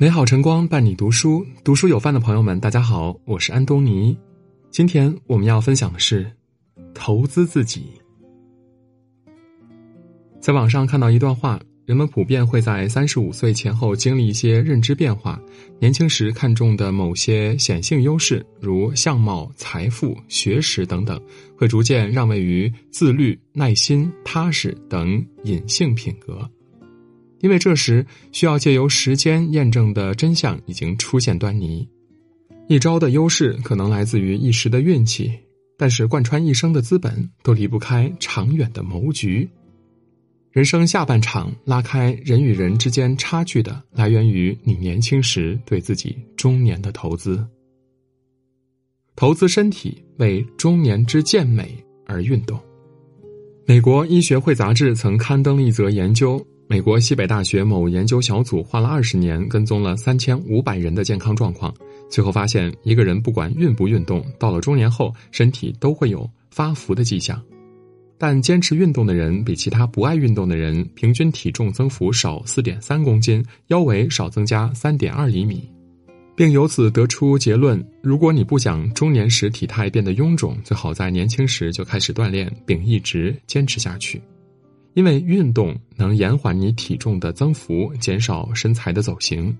美好晨光伴你读书，读书有饭的朋友们，大家好，我是安东尼。今天我们要分享的是投资自己。在网上看到一段话，人们普遍会在三十五岁前后经历一些认知变化，年轻时看重的某些显性优势，如相貌、财富、学识等等，会逐渐让位于自律、耐心、踏实等隐性品格。因为这时需要借由时间验证的真相已经出现端倪，一招的优势可能来自于一时的运气，但是贯穿一生的资本都离不开长远的谋局。人生下半场拉开人与人之间差距的，来源于你年轻时对自己中年的投资。投资身体为中年之健美而运动。美国医学会杂志曾刊登了一则研究。美国西北大学某研究小组花了二十年跟踪了三千五百人的健康状况，最后发现，一个人不管运不运动，到了中年后，身体都会有发福的迹象。但坚持运动的人比其他不爱运动的人平均体重增幅少四点三公斤，腰围少增加三点二厘米，并由此得出结论：如果你不想中年时体态变得臃肿，最好在年轻时就开始锻炼，并一直坚持下去。因为运动能延缓你体重的增幅，减少身材的走形。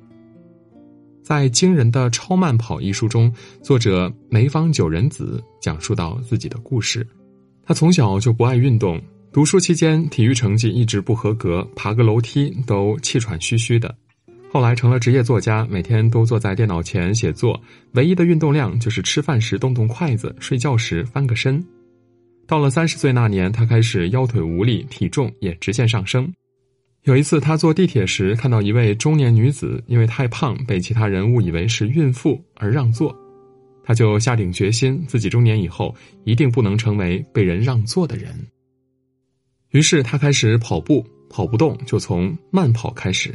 在《惊人的超慢跑》一书中，作者梅芳九人子讲述到自己的故事。他从小就不爱运动，读书期间体育成绩一直不合格，爬个楼梯都气喘吁吁的。后来成了职业作家，每天都坐在电脑前写作，唯一的运动量就是吃饭时动动筷子，睡觉时翻个身。到了三十岁那年，他开始腰腿无力，体重也直线上升。有一次，他坐地铁时看到一位中年女子，因为太胖被其他人误以为是孕妇而让座，他就下定决心，自己中年以后一定不能成为被人让座的人。于是他开始跑步，跑不动就从慢跑开始。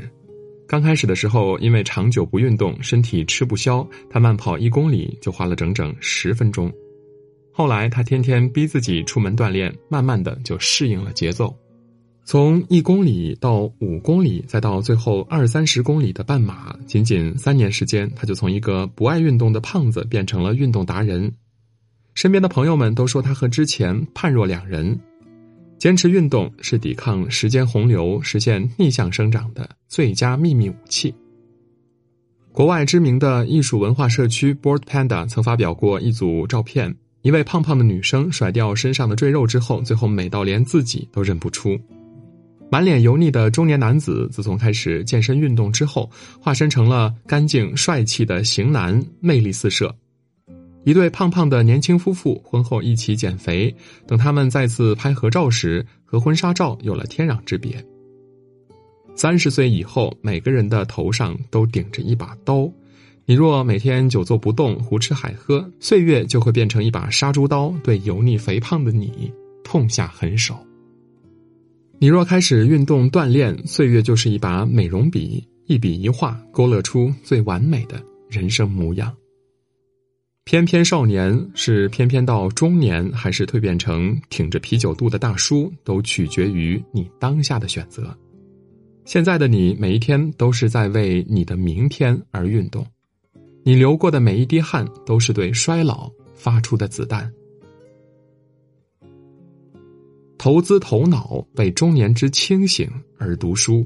刚开始的时候，因为长久不运动，身体吃不消，他慢跑一公里就花了整整十分钟。后来，他天天逼自己出门锻炼，慢慢的就适应了节奏。从一公里到五公里，再到最后二三十公里的半马，仅仅三年时间，他就从一个不爱运动的胖子变成了运动达人。身边的朋友们都说他和之前判若两人。坚持运动是抵抗时间洪流、实现逆向生长的最佳秘密武器。国外知名的艺术文化社区 Board Panda 曾发表过一组照片。一位胖胖的女生甩掉身上的赘肉之后，最后美到连自己都认不出。满脸油腻的中年男子，自从开始健身运动之后，化身成了干净帅气的型男，魅力四射。一对胖胖的年轻夫妇婚后一起减肥，等他们再次拍合照时，和婚纱照有了天壤之别。三十岁以后，每个人的头上都顶着一把刀。你若每天久坐不动、胡吃海喝，岁月就会变成一把杀猪刀，对油腻肥胖的你痛下狠手。你若开始运动锻炼，岁月就是一把美容笔，一笔一画勾勒出最完美的人生模样。翩翩少年是翩翩到中年，还是蜕变成挺着啤酒肚的大叔，都取决于你当下的选择。现在的你，每一天都是在为你的明天而运动。你流过的每一滴汗，都是对衰老发出的子弹。投资头脑，为中年之清醒而读书。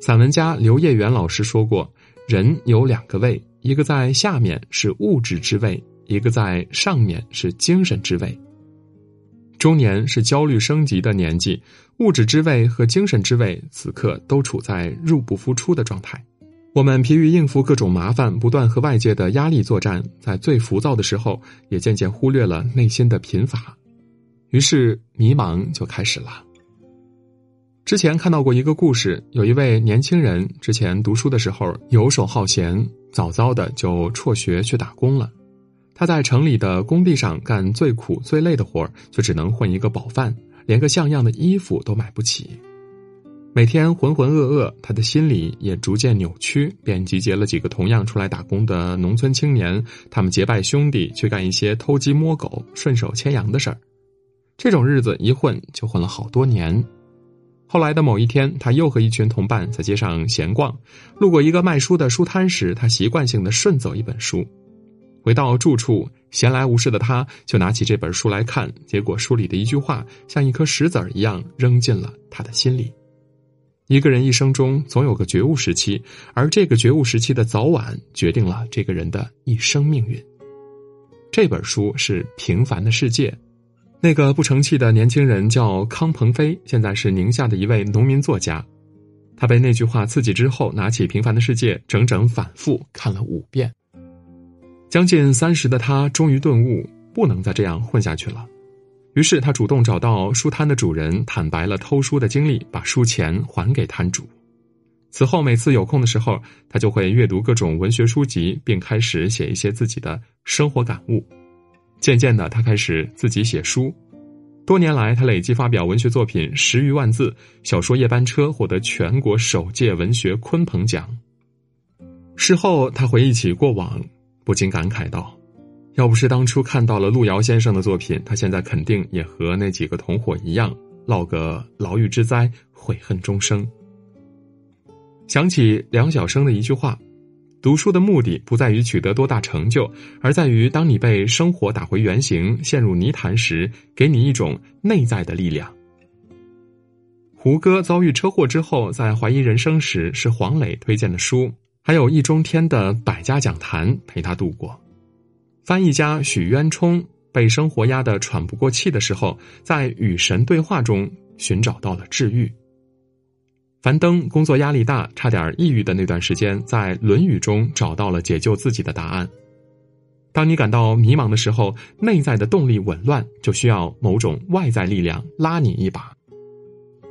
散文家刘烨元老师说过：“人有两个胃，一个在下面是物质之位，一个在上面是精神之位。中年是焦虑升级的年纪，物质之位和精神之位此刻都处在入不敷出的状态。”我们疲于应付各种麻烦，不断和外界的压力作战，在最浮躁的时候，也渐渐忽略了内心的贫乏，于是迷茫就开始了。之前看到过一个故事，有一位年轻人之前读书的时候游手好闲，早早的就辍学去打工了。他在城里的工地上干最苦最累的活儿，就只能混一个饱饭，连个像样的衣服都买不起。每天浑浑噩噩，他的心里也逐渐扭曲，便集结了几个同样出来打工的农村青年，他们结拜兄弟去干一些偷鸡摸狗、顺手牵羊的事儿。这种日子一混就混了好多年。后来的某一天，他又和一群同伴在街上闲逛，路过一个卖书的书摊时，他习惯性的顺走一本书。回到住处，闲来无事的他就拿起这本书来看，结果书里的一句话像一颗石子儿一样扔进了他的心里。一个人一生中总有个觉悟时期，而这个觉悟时期的早晚决定了这个人的一生命运。这本书是《平凡的世界》，那个不成器的年轻人叫康鹏飞，现在是宁夏的一位农民作家。他被那句话刺激之后，拿起《平凡的世界》，整整反复看了五遍。将近三十的他终于顿悟，不能再这样混下去了。于是他主动找到书摊的主人，坦白了偷书的经历，把书钱还给摊主。此后每次有空的时候，他就会阅读各种文学书籍，并开始写一些自己的生活感悟。渐渐的，他开始自己写书。多年来，他累计发表文学作品十余万字，小说《夜班车》获得全国首届文学鲲鹏奖。事后，他回忆起过往。不禁感慨道：“要不是当初看到了路遥先生的作品，他现在肯定也和那几个同伙一样，落个牢狱之灾，悔恨终生。”想起梁晓声的一句话：“读书的目的不在于取得多大成就，而在于当你被生活打回原形、陷入泥潭时，给你一种内在的力量。”胡歌遭遇车祸之后，在怀疑人生时，是黄磊推荐的书。还有易中天的百家讲坛陪他度过。翻译家许渊冲被生活压得喘不过气的时候，在与神对话中寻找到了治愈。樊登工作压力大，差点抑郁的那段时间，在《论语》中找到了解救自己的答案。当你感到迷茫的时候，内在的动力紊乱，就需要某种外在力量拉你一把，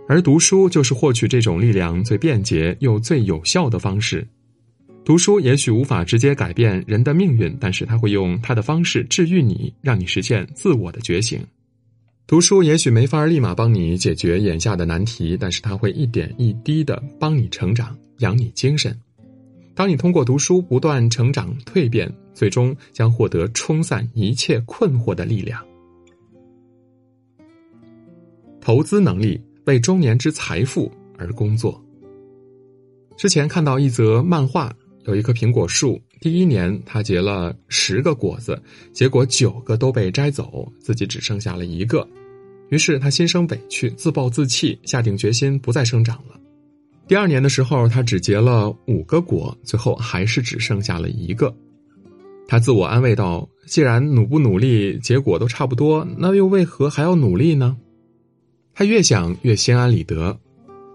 而读书就是获取这种力量最便捷又最有效的方式。读书也许无法直接改变人的命运，但是他会用他的方式治愈你，让你实现自我的觉醒。读书也许没法立马帮你解决眼下的难题，但是他会一点一滴的帮你成长，养你精神。当你通过读书不断成长蜕变，最终将获得冲散一切困惑的力量。投资能力为中年之财富而工作。之前看到一则漫画。有一棵苹果树，第一年他结了十个果子，结果九个都被摘走，自己只剩下了一个。于是他心生委屈，自暴自弃，下定决心不再生长了。第二年的时候，他只结了五个果，最后还是只剩下了一个。他自我安慰道：“既然努不努力，结果都差不多，那又为何还要努力呢？”他越想越心安理得，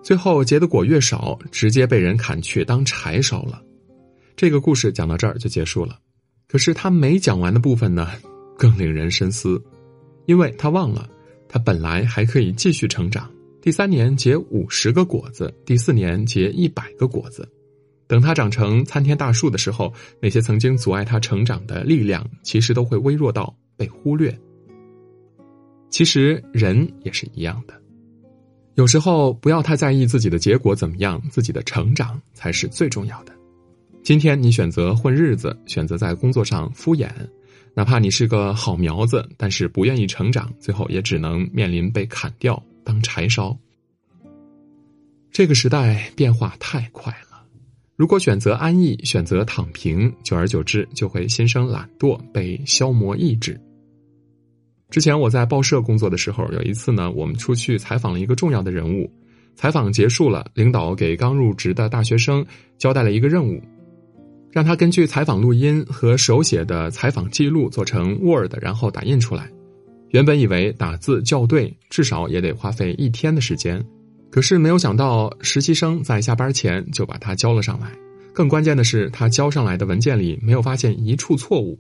最后结的果越少，直接被人砍去当柴烧了。这个故事讲到这儿就结束了，可是他没讲完的部分呢，更令人深思，因为他忘了，他本来还可以继续成长。第三年结五十个果子，第四年结一百个果子，等他长成参天大树的时候，那些曾经阻碍他成长的力量，其实都会微弱到被忽略。其实人也是一样的，有时候不要太在意自己的结果怎么样，自己的成长才是最重要的。今天你选择混日子，选择在工作上敷衍，哪怕你是个好苗子，但是不愿意成长，最后也只能面临被砍掉当柴烧。这个时代变化太快了，如果选择安逸，选择躺平，久而久之就会心生懒惰，被消磨意志。之前我在报社工作的时候，有一次呢，我们出去采访了一个重要的人物，采访结束了，领导给刚入职的大学生交代了一个任务。让他根据采访录音和手写的采访记录做成 Word，然后打印出来。原本以为打字校对至少也得花费一天的时间，可是没有想到实习生在下班前就把它交了上来。更关键的是，他交上来的文件里没有发现一处错误。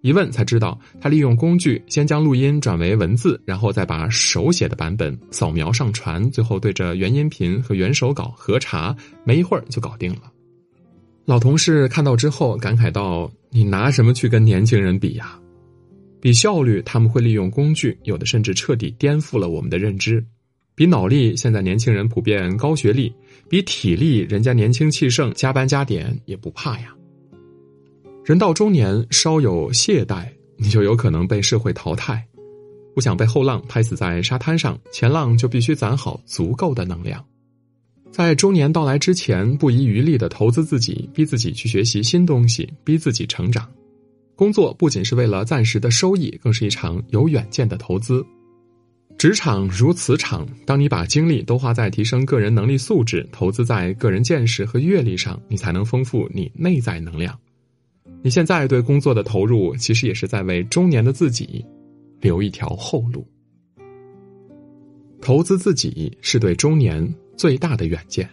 一问才知道，他利用工具先将录音转为文字，然后再把手写的版本扫描上传，最后对着原音频和原手稿核查，没一会儿就搞定了。老同事看到之后感慨道：“你拿什么去跟年轻人比呀？比效率，他们会利用工具，有的甚至彻底颠覆了我们的认知；比脑力，现在年轻人普遍高学历；比体力，人家年轻气盛，加班加点也不怕呀。人到中年，稍有懈怠，你就有可能被社会淘汰。不想被后浪拍死在沙滩上，前浪就必须攒好足够的能量。在中年到来之前，不遗余力的投资自己，逼自己去学习新东西，逼自己成长。工作不仅是为了暂时的收益，更是一场有远见的投资。职场如磁场，当你把精力都花在提升个人能力素质、投资在个人见识和阅历上，你才能丰富你内在能量。你现在对工作的投入，其实也是在为中年的自己留一条后路。投资自己是对中年。最大的远见。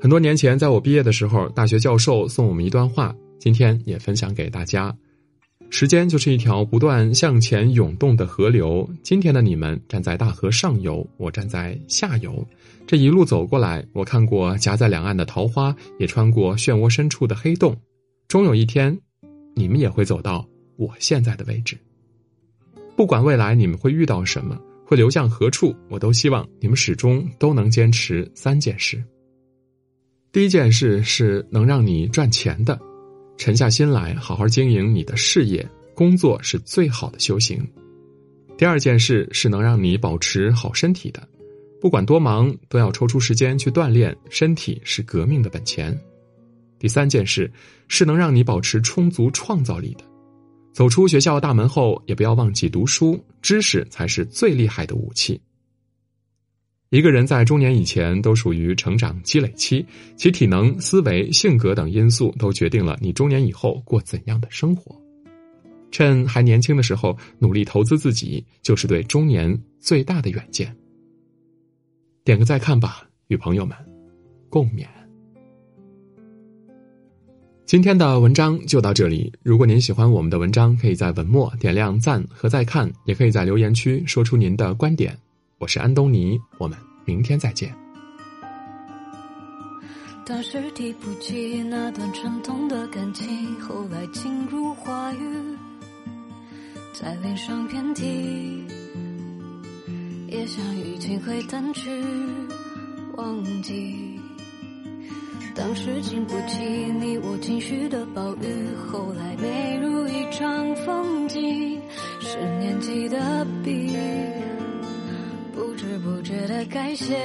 很多年前，在我毕业的时候，大学教授送我们一段话，今天也分享给大家：时间就是一条不断向前涌动的河流。今天的你们站在大河上游，我站在下游。这一路走过来，我看过夹在两岸的桃花，也穿过漩涡深处的黑洞。终有一天，你们也会走到我现在的位置。不管未来你们会遇到什么。会流向何处？我都希望你们始终都能坚持三件事。第一件事是能让你赚钱的，沉下心来好好经营你的事业，工作是最好的修行。第二件事是能让你保持好身体的，不管多忙都要抽出时间去锻炼，身体是革命的本钱。第三件事是能让你保持充足创造力的。走出学校大门后，也不要忘记读书，知识才是最厉害的武器。一个人在中年以前都属于成长积累期，其体能、思维、性格等因素都决定了你中年以后过怎样的生活。趁还年轻的时候努力投资自己，就是对中年最大的远见。点个再看吧，与朋友们共勉。今天的文章就到这里。如果您喜欢我们的文章，可以在文末点亮赞和再看，也可以在留言区说出您的观点。我是安东尼，我们明天再见。当时提不起那段沉痛的感情，后来进入话语，在脸上遍体，也想已经会淡去，忘记。当时经不起你我情绪的暴雨，后来美如一场风景，是年纪的笔，不知不觉的改写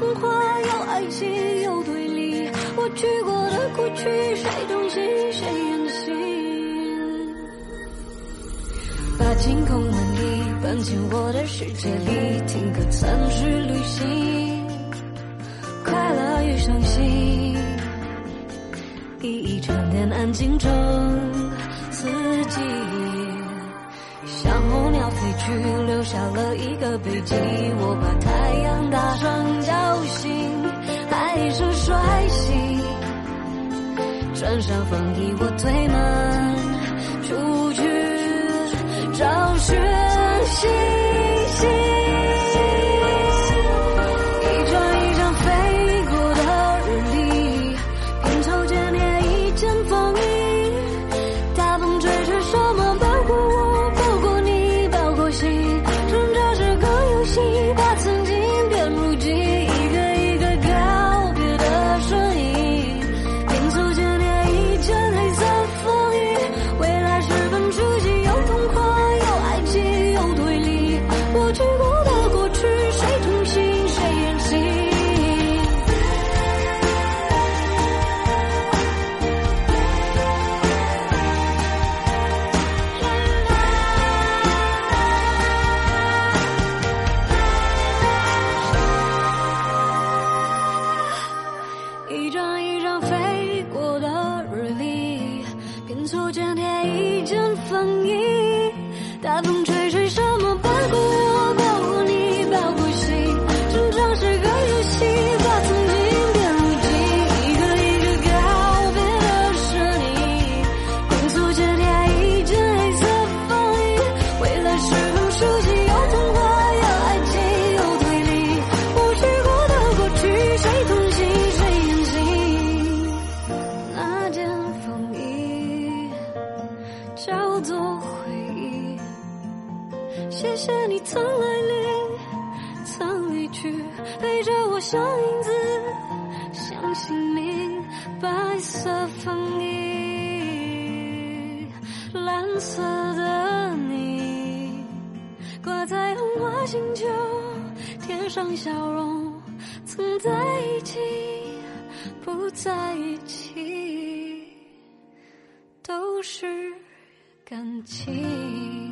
童话有爱情有对立，我去过的过去，谁动心谁远行？把晴空万里搬进我的世界里，听歌暂时旅行，快乐与伤心，一一沉淀安静中四季。去，留下了一个背脊。我把太阳打上叫醒，还是睡醒？穿上风衣我推门出去找寻星色的你，挂在红花星球，天上笑容，曾在一起，不在一起，都是感情。